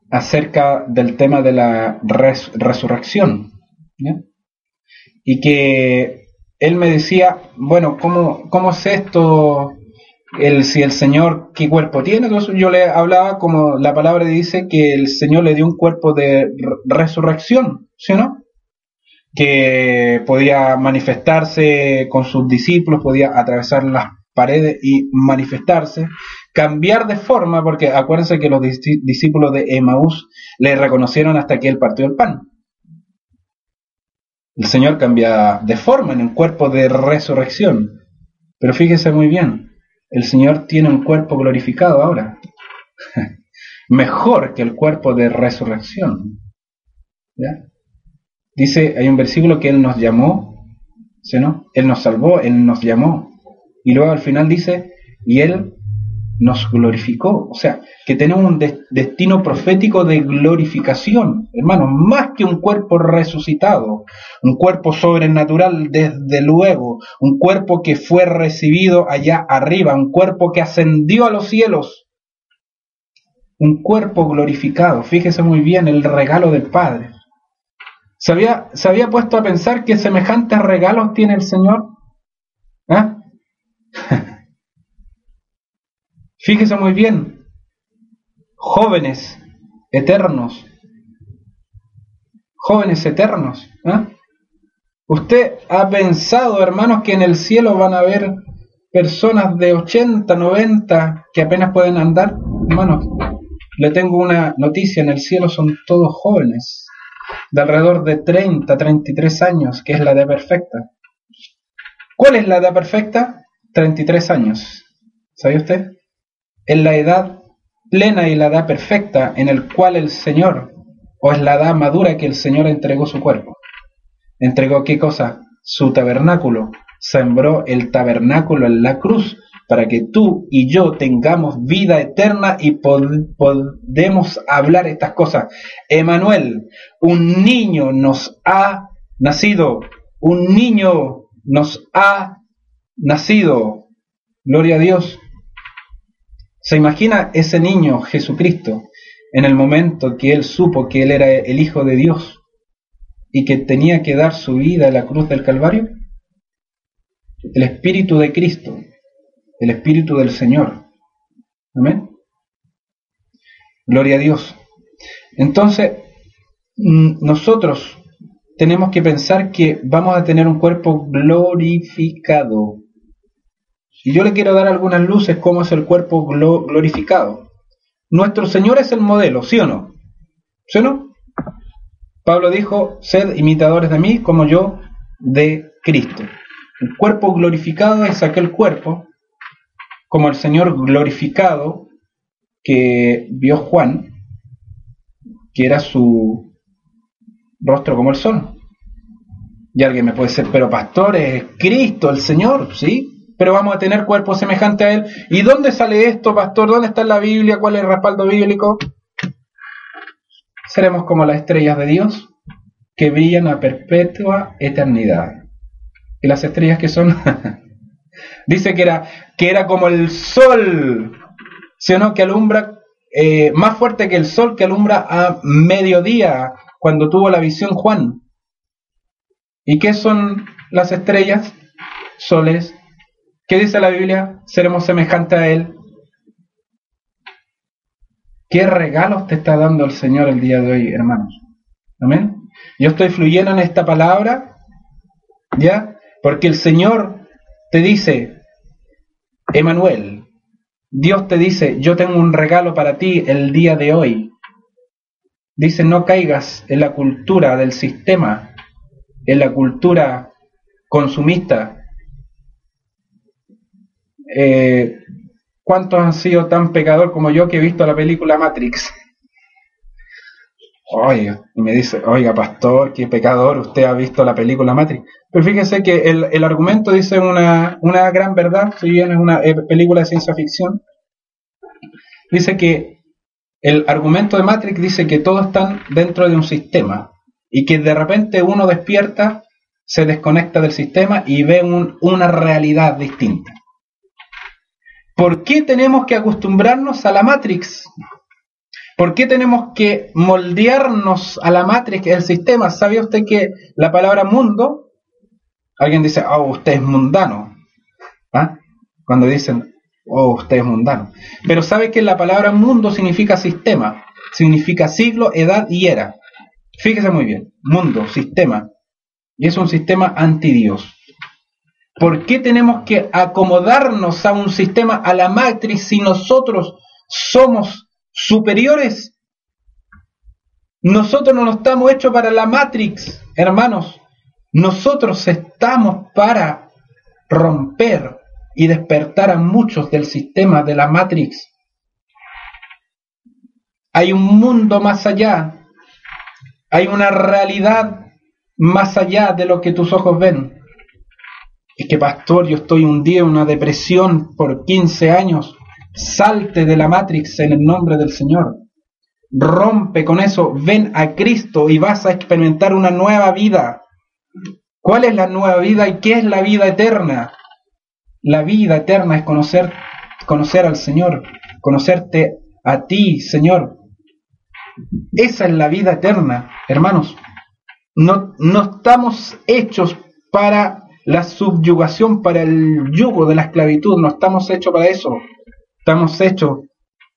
acerca del tema de la resurrección. Y que él me decía, bueno, ¿cómo, cómo es esto el, si el Señor qué cuerpo tiene. Entonces yo le hablaba como la palabra dice que el Señor le dio un cuerpo de resurrección, ¿sí no? Que podía manifestarse con sus discípulos, podía atravesar las paredes y manifestarse, cambiar de forma, porque acuérdense que los discípulos de Emaús le reconocieron hasta que él partió el pan. El Señor cambia de forma en un cuerpo de resurrección. Pero fíjese muy bien, el Señor tiene un cuerpo glorificado ahora. Mejor que el cuerpo de resurrección. Dice, hay un versículo que Él nos llamó, ¿sí no? Él nos salvó, Él nos llamó. Y luego al final dice, y Él nos glorificó. O sea, que tenemos un destino profético de glorificación, hermanos, más que un cuerpo resucitado, un cuerpo sobrenatural desde luego, un cuerpo que fue recibido allá arriba, un cuerpo que ascendió a los cielos, un cuerpo glorificado. Fíjese muy bien el regalo del Padre. ¿Se había, ¿Se había puesto a pensar que semejantes regalos tiene el Señor? ¿Ah? Fíjese muy bien, jóvenes eternos, jóvenes eternos. ¿eh? Usted ha pensado, hermanos, que en el cielo van a haber personas de 80, 90 que apenas pueden andar. Hermanos, le tengo una noticia, en el cielo son todos jóvenes, de alrededor de 30, 33 años, que es la edad perfecta. ¿Cuál es la edad perfecta? 33 años. ¿Sabe usted? En la edad plena y la edad perfecta en el cual el Señor, o es la edad madura que el Señor entregó su cuerpo. ¿Entregó qué cosa? Su tabernáculo. Sembró el tabernáculo en la cruz para que tú y yo tengamos vida eterna y podemos hablar estas cosas. Emanuel, un niño nos ha nacido, un niño nos ha nacido. Gloria a Dios. ¿Se imagina ese niño, Jesucristo, en el momento que él supo que él era el Hijo de Dios y que tenía que dar su vida en la cruz del Calvario? El Espíritu de Cristo, el Espíritu del Señor. Amén. Gloria a Dios. Entonces, mm, nosotros tenemos que pensar que vamos a tener un cuerpo glorificado. Y yo le quiero dar algunas luces cómo es el cuerpo glorificado. Nuestro Señor es el modelo, ¿sí o no? ¿Sí o no? Pablo dijo, sed imitadores de mí como yo de Cristo. El cuerpo glorificado es aquel cuerpo, como el Señor glorificado que vio Juan, que era su rostro como el sol. Y alguien me puede decir, pero pastor, es Cristo, el Señor, ¿sí? Pero vamos a tener cuerpo semejante a Él. ¿Y dónde sale esto, pastor? ¿Dónde está la Biblia? ¿Cuál es el respaldo bíblico? Seremos como las estrellas de Dios que brillan a perpetua eternidad. ¿Y las estrellas que son? Dice que era, que era como el sol, ¿sí Que alumbra eh, más fuerte que el sol que alumbra a mediodía cuando tuvo la visión Juan. ¿Y qué son las estrellas? Soles ¿Qué dice la Biblia? Seremos semejantes a Él. ¿Qué regalos te está dando el Señor el día de hoy, hermanos? Amén. Yo estoy fluyendo en esta palabra, ¿ya? Porque el Señor te dice, Emanuel, Dios te dice, yo tengo un regalo para ti el día de hoy. Dice, no caigas en la cultura del sistema, en la cultura consumista, eh, ¿cuántos han sido tan pecador como yo que he visto la película Matrix? Oiga, y me dice, oiga, pastor, qué pecador, usted ha visto la película Matrix. Pero fíjese que el, argumento dice una, una, gran verdad, si bien es una película de ciencia ficción, dice que el argumento de Matrix dice que todos están dentro de un sistema y que de repente uno despierta, se desconecta del sistema y ve una realidad distinta. ¿Por qué tenemos que acostumbrarnos a la Matrix? ¿Por qué tenemos que moldearnos a la Matrix, el sistema? ¿Sabía usted que la palabra mundo, alguien dice, oh, usted es mundano? ¿Ah? Cuando dicen, oh, usted es mundano. Pero sabe que la palabra mundo significa sistema, significa siglo, edad y era. Fíjese muy bien, mundo, sistema. Y es un sistema anti Dios. ¿Por qué tenemos que acomodarnos a un sistema, a la matriz, si nosotros somos superiores? Nosotros no estamos hechos para la matrix, hermanos. Nosotros estamos para romper y despertar a muchos del sistema de la matrix. Hay un mundo más allá. Hay una realidad más allá de lo que tus ojos ven es que pastor, yo estoy hundido en una depresión por 15 años, salte de la Matrix en el nombre del Señor. Rompe con eso, ven a Cristo y vas a experimentar una nueva vida. ¿Cuál es la nueva vida y qué es la vida eterna? La vida eterna es conocer, conocer al Señor, conocerte a ti, Señor. Esa es la vida eterna, hermanos. No, no estamos hechos para la subyugación para el yugo de la esclavitud. No estamos hechos para eso. Estamos hechos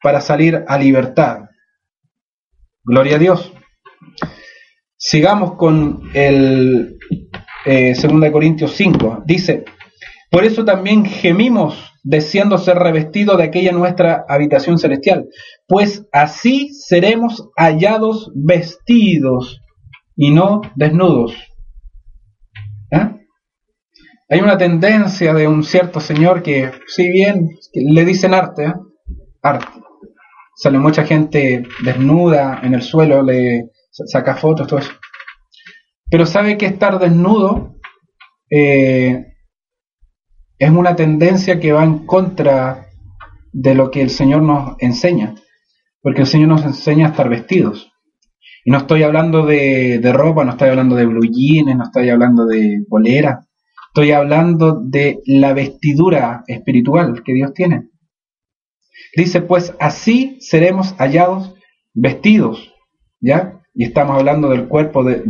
para salir a libertad. Gloria a Dios. Sigamos con el eh, 2 Corintios 5. Dice, por eso también gemimos deseando ser revestidos de aquella nuestra habitación celestial, pues así seremos hallados vestidos y no desnudos. ¿Eh? Hay una tendencia de un cierto señor que, si bien le dicen arte, arte, sale mucha gente desnuda en el suelo, le saca fotos, todo eso. Pero sabe que estar desnudo eh, es una tendencia que va en contra de lo que el Señor nos enseña, porque el Señor nos enseña a estar vestidos. Y no estoy hablando de, de ropa, no estoy hablando de blue jeans, no estoy hablando de bolera, Estoy hablando de la vestidura espiritual que Dios tiene. Dice, pues así seremos hallados vestidos, ¿ya? Y estamos hablando del cuerpo de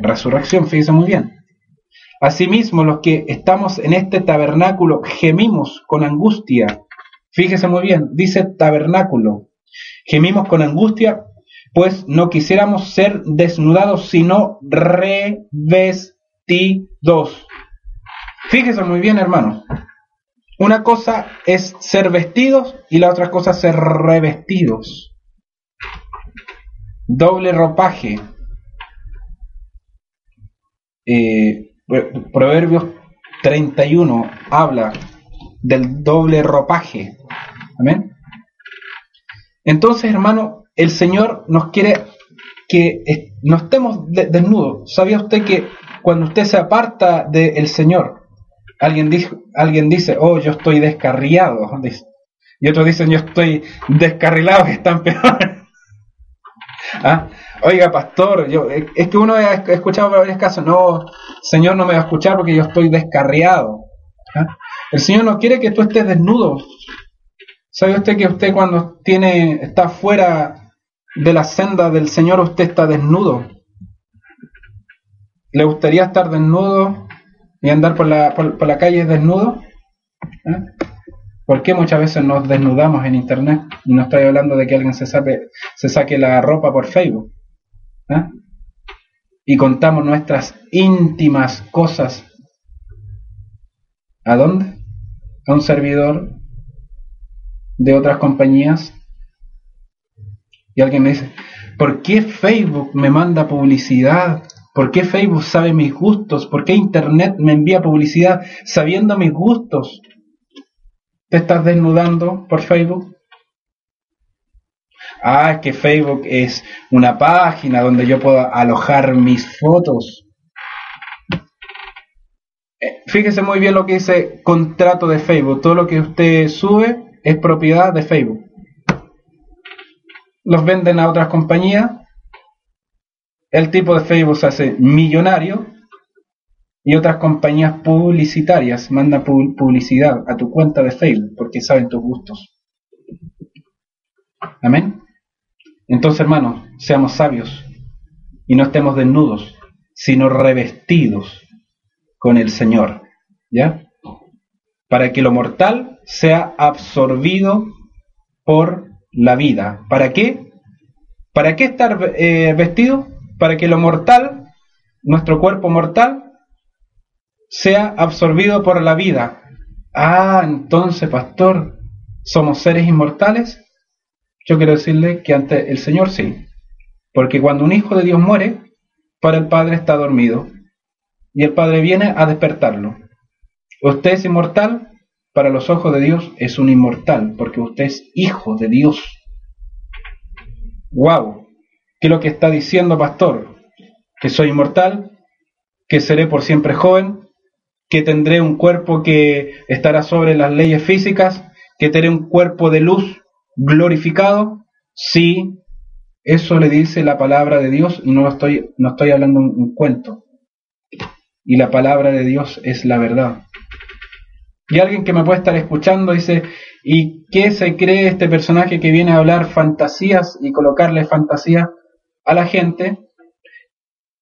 resurrección, fíjese muy bien. Asimismo, los que estamos en este tabernáculo gemimos con angustia. Fíjese muy bien, dice tabernáculo. Gemimos con angustia, pues no quisiéramos ser desnudados, sino revestidos. Fíjese muy bien, hermano. Una cosa es ser vestidos y la otra cosa es ser revestidos. Doble ropaje. Eh, Proverbios 31 habla del doble ropaje. Amén. Entonces, hermano, el Señor nos quiere que no estemos desnudos. ¿Sabía usted que cuando usted se aparta del Señor, Alguien, alguien dice, oh, yo estoy descarriado. Y otros dicen, yo estoy descarrilado, que están peor. ¿Ah? Oiga, pastor, yo, es que uno ha escuchado varios casos, no, Señor no me va a escuchar porque yo estoy descarriado. ¿Ah? El Señor no quiere que tú estés desnudo. ¿Sabe usted que usted cuando tiene, está fuera de la senda del Señor, usted está desnudo? ¿Le gustaría estar desnudo y andar por la, por, la calle desnudo? ¿Eh? ¿Por qué muchas veces nos desnudamos en internet? Y no estoy hablando de que alguien se, sabe, se saque la ropa por Facebook. ¿eh? Y contamos nuestras íntimas cosas. ¿A dónde? ¿A un servidor de otras compañías? Y alguien me dice, ¿por qué Facebook me manda publicidad ¿Por qué Facebook sabe mis gustos? ¿Por qué Internet me envía publicidad sabiendo mis gustos? ¿Te estás desnudando por Facebook? Ah, que Facebook es una página donde yo puedo alojar mis fotos. Eh, fíjese muy bien lo que dice contrato de Facebook. Todo lo que usted sube es propiedad de Facebook. Los venden a otras compañías el tipo de Facebook se hace millonario y otras compañías publicitarias mandan publicidad a tu cuenta de Facebook porque saben tus gustos. Amén. Entonces, hermanos, seamos sabios y no estemos desnudos, sino revestidos con el Señor. ¿Ya? para que lo mortal sea absorbido por la vida. ¿Para qué? ¿Para qué estar eh, vestido? Para que lo mortal, nuestro cuerpo mortal, sea absorbido por la vida. Ah, entonces, pastor, ¿somos seres inmortales? Yo quiero decirle que ante el Señor sí. Porque cuando un hijo de Dios muere, para el Padre está dormido. Y el Padre viene a despertarlo. Usted es inmortal, para los ojos de Dios es un inmortal, porque usted es hijo de Dios. ¡Wow! ¿Qué es lo que está diciendo, pastor? Que soy inmortal, que seré por siempre joven, que tendré un cuerpo que estará sobre las leyes físicas, que tendré un cuerpo de luz glorificado. Sí, eso le dice la palabra de Dios y no estoy, no estoy hablando un, un cuento. Y la palabra de Dios es la verdad. Y alguien que me puede estar escuchando dice, ¿y qué se cree este personaje que viene a hablar fantasías y colocarle fantasía a la gente?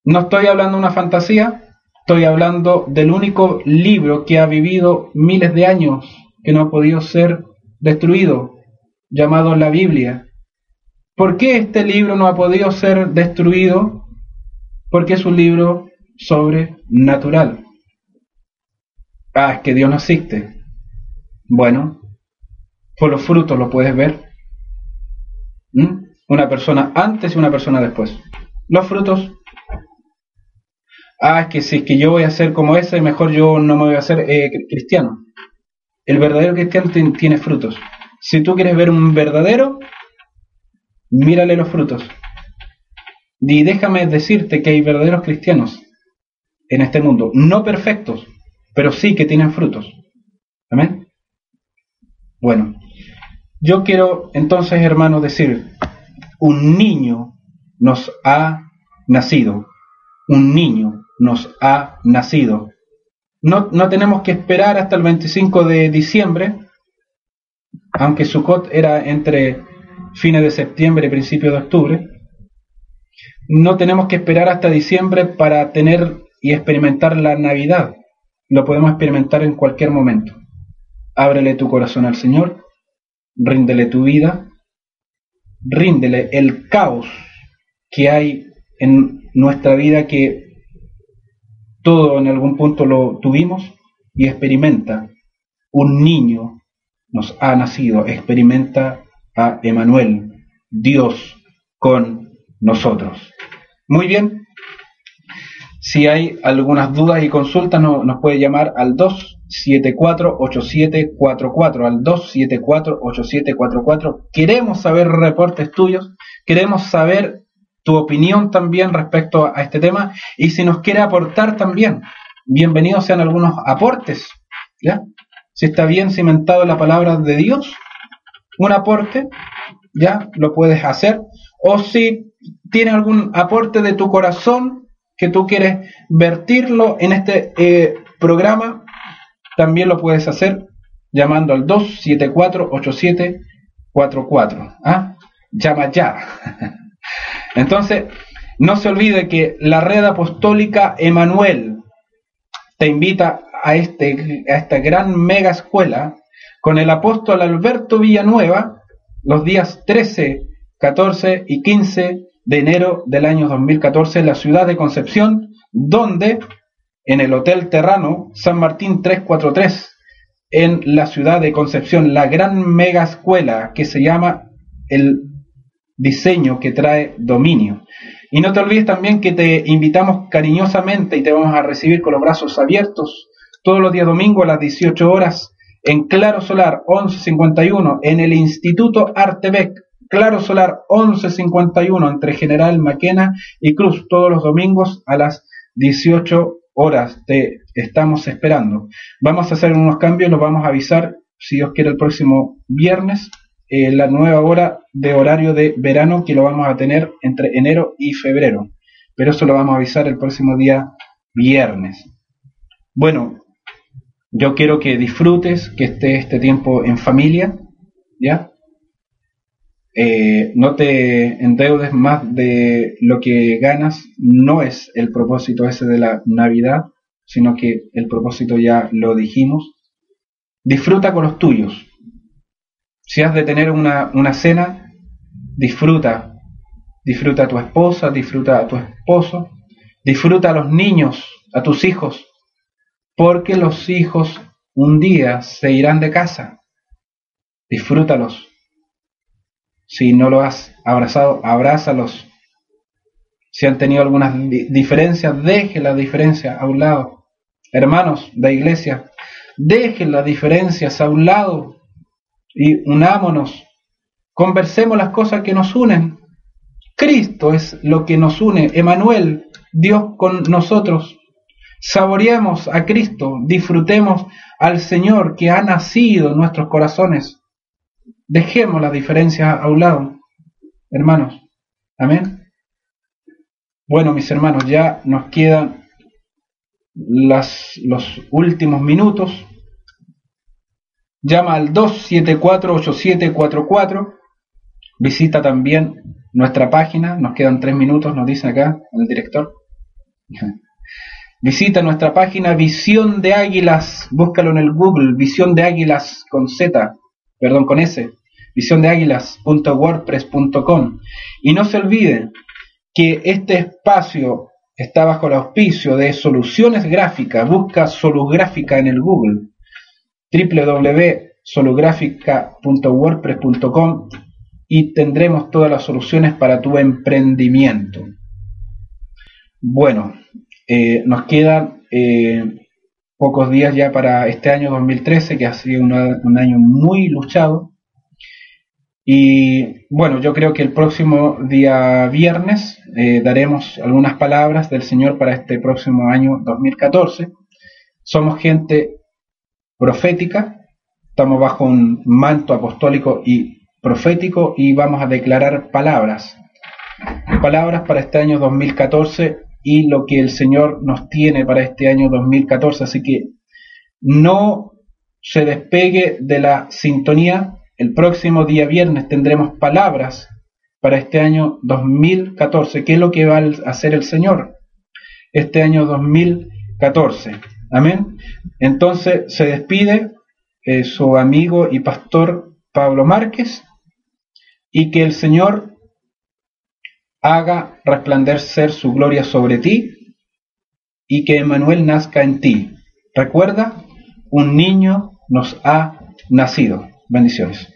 No estoy hablando de una fantasía, estoy hablando del único libro que ha vivido miles de años, que no ha podido ser destruido, llamado la Biblia. ¿Por qué este libro no ha podido ser destruido? Porque es un libro sobrenatural. Ah, es que Dios no existe. Bueno, por los frutos lo puedes ver. ¿Mm? Una persona antes y una persona después. Los frutos. Ah, es que si es que yo voy a ser como ese, mejor yo no me voy a hacer eh, cristiano. El verdadero cristiano tiene frutos. Si tú quieres ver un verdadero, mírale los frutos. Y déjame decirte que hay verdaderos cristianos en este mundo, no perfectos, pero sí que tienen frutos. Amén. Bueno, yo quiero entonces, hermanos, decir, un niño nos ha nacido, un niño nos ha nacido. No, no tenemos que esperar hasta el 25 de diciembre, aunque Sukkot era entre fines de septiembre y principios de octubre. No tenemos que esperar hasta diciembre para tener y experimentar la Navidad lo podemos experimentar en cualquier momento. Ábrele tu corazón al Señor, ríndele tu vida, ríndele el caos que hay en nuestra vida que todo en algún punto lo tuvimos y experimenta. Un niño nos ha nacido, experimenta a Emanuel, Dios con nosotros. Muy bien, si hay algunas dudas y consultas, nos puede llamar al 274-8744, al 274-8744. Queremos saber reportes tuyos, queremos saber tu opinión también respecto a este tema y si nos quiere aportar también, bienvenidos sean algunos aportes, ¿ya? Si está bien cimentado la palabra de Dios, un aporte, ya lo puedes hacer, o si tiene algún aporte de tu corazón, que tú quieres vertirlo en este eh, programa, también lo puedes hacer llamando al 274-8744. ¿ah? Llama ya. Entonces, no se olvide que la red apostólica Emanuel te invita a, este, a esta gran mega escuela con el apóstol Alberto Villanueva los días 13, 14 y 15 de enero del año 2014 en la ciudad de Concepción, donde en el Hotel Terrano San Martín 343, en la ciudad de Concepción, la gran mega escuela que se llama el diseño que trae dominio. Y no te olvides también que te invitamos cariñosamente y te vamos a recibir con los brazos abiertos todos los días domingos a las 18 horas en Claro Solar 1151 en el Instituto Artebec Claro Solar 1151 entre General Maquena y Cruz todos los domingos a las 18 horas. Te estamos esperando. Vamos a hacer unos cambios, los vamos a avisar si Dios quiere el próximo viernes, eh, la nueva hora de horario de verano que lo vamos a tener entre enero y febrero. Pero eso lo vamos a avisar el próximo día viernes. Bueno, yo quiero que disfrutes, que esté este tiempo en familia, ¿ya? Eh, no te endeudes más de lo que ganas, no es el propósito ese de la Navidad, sino que el propósito ya lo dijimos, disfruta con los tuyos. Si has de tener una, una cena, disfruta. Disfruta a tu esposa, disfruta a tu esposo, disfruta a los niños, a tus hijos, porque los hijos un día se irán de casa. Disfrútalos. Si no lo has abrazado, abrázalos. Si han tenido algunas diferencias, deje las diferencias a un lado. Hermanos de iglesia, dejen las diferencias a un lado y unámonos. Conversemos las cosas que nos unen. Cristo es lo que nos une. Emanuel, Dios con nosotros. Saboreemos a Cristo, disfrutemos al Señor que ha nacido en nuestros corazones. Dejemos las diferencias a un lado, hermanos. Amén. Bueno, mis hermanos, ya nos quedan las, los últimos minutos. Llama al 274-8744. Visita también nuestra página. Nos quedan tres minutos, nos dice acá el director. Visita nuestra página Visión de Águilas. Búscalo en el Google. Visión de Águilas con Z. Perdón, con S visiondeáguilas.wordpress.com. Y no se olviden que este espacio está bajo el auspicio de Soluciones Gráficas. Busca Solugráfica en el Google. www.solugráfica.wordpress.com y tendremos todas las soluciones para tu emprendimiento. Bueno, eh, nos quedan eh, pocos días ya para este año 2013, que ha sido un año muy luchado. Y bueno, yo creo que el próximo día viernes eh, daremos algunas palabras del Señor para este próximo año 2014. Somos gente profética, estamos bajo un manto apostólico y profético y vamos a declarar palabras. Palabras para este año 2014 y lo que el Señor nos tiene para este año 2014. Así que no se despegue de la sintonía el próximo día viernes tendremos palabras para este año 2014. ¿Qué es lo que va a hacer el Señor este año 2014? Amén. Entonces se despide eh, su amigo y pastor Pablo Márquez y que el Señor haga resplandecer su gloria sobre ti y que Emanuel nazca en ti. Recuerda, un niño nos ha nacido. Bendiciones.